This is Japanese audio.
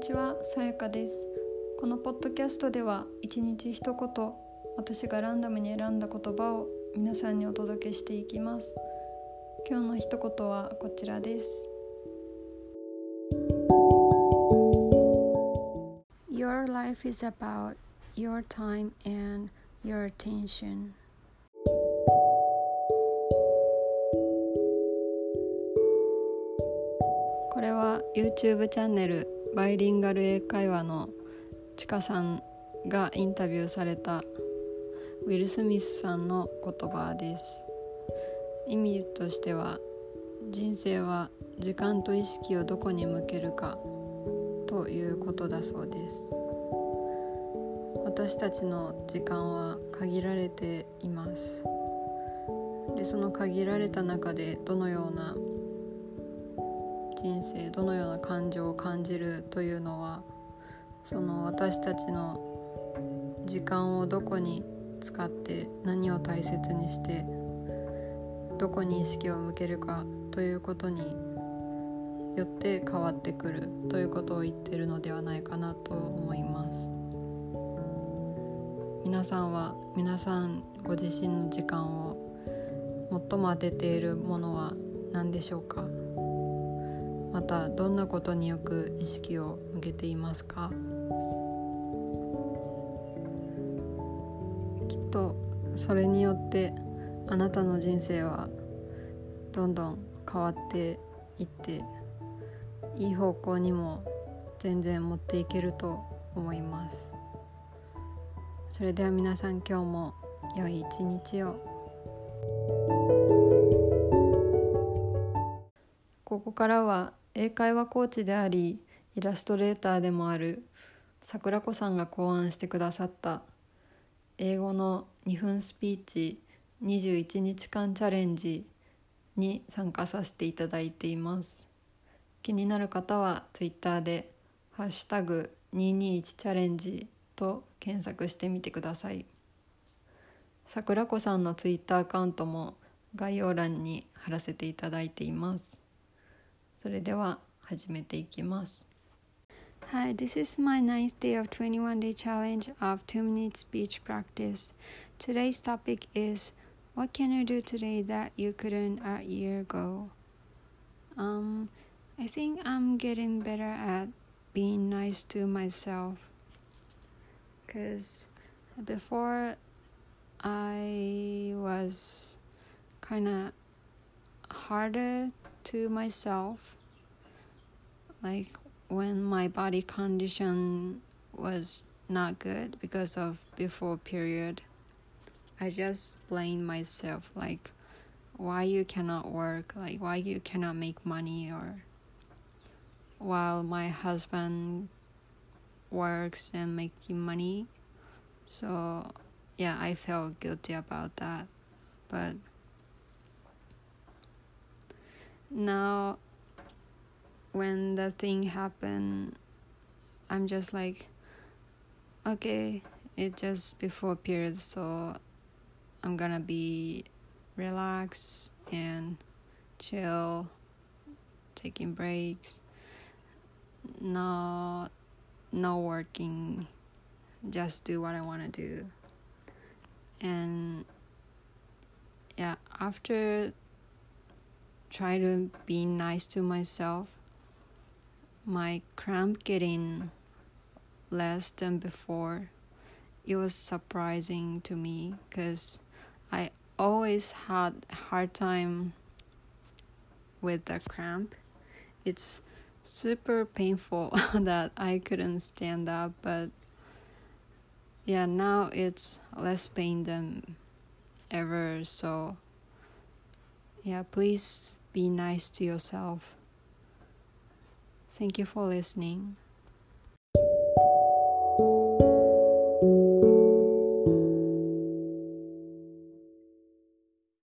にちは、さやかです。このポッドキャストでは一日一言、私がランダムに選んだ言葉を皆さんにお届けしていきます。今日の一言はこちらです。Your life is about your time and your attention. これは YouTube チャンネルバイリンガル英会話のちかさんがインタビューされたウィル・スミスさんの言葉です。意味としては人生は時間と意識をどこに向けるかということだそうです。私たちの時間は限られています。でその限られた中でどのような人生どのような感情を感じるというのはその私たちの時間をどこに使って何を大切にしてどこに意識を向けるかということによって変わってくるということを言ってるのではないかなと思います。皆さんは皆さんご自身の時間を最も当てているものは何でしょうか？またどんなことによく意識を向けていますか？きっとそれによってあなたの人生はどんどん変わっていっていい方向にも全然持っていけると思います。それでは皆さん今日も良い一日を。ここからは英会話コーチでありイラストレーターでもある桜子さんが考案してくださった英語の2分スピーチ21日間チャレンジに参加させていただいています。気になる方はツイッターで「ハッシュタグ #221 チャレンジ」と検索してみてください。桜子さんのツイッターアカウントも概要欄に貼らせていただいています。それでは始めていきます。Hi, this is my ninth day of 21 day challenge of 2 minute speech practice. Today's topic is What can you do today that you couldn't a year ago? Um, I think I'm getting better at being nice to myself. Because before I was kind of harder to myself like when my body condition was not good because of before period i just blame myself like why you cannot work like why you cannot make money or while my husband works and making money. So yeah i felt guilty about that. But now when the thing happened i'm just like okay it just before period so i'm gonna be relax and chill taking breaks no no working just do what i want to do. And yeah after try to be nice to myself. My cramp getting less than before it was surprising to me because i always had a hard time with the cramp. It's super painful that i couldn't stand up but yeah now it's less pain than ever so yeah, please be nice to yourself. Thank you for listening.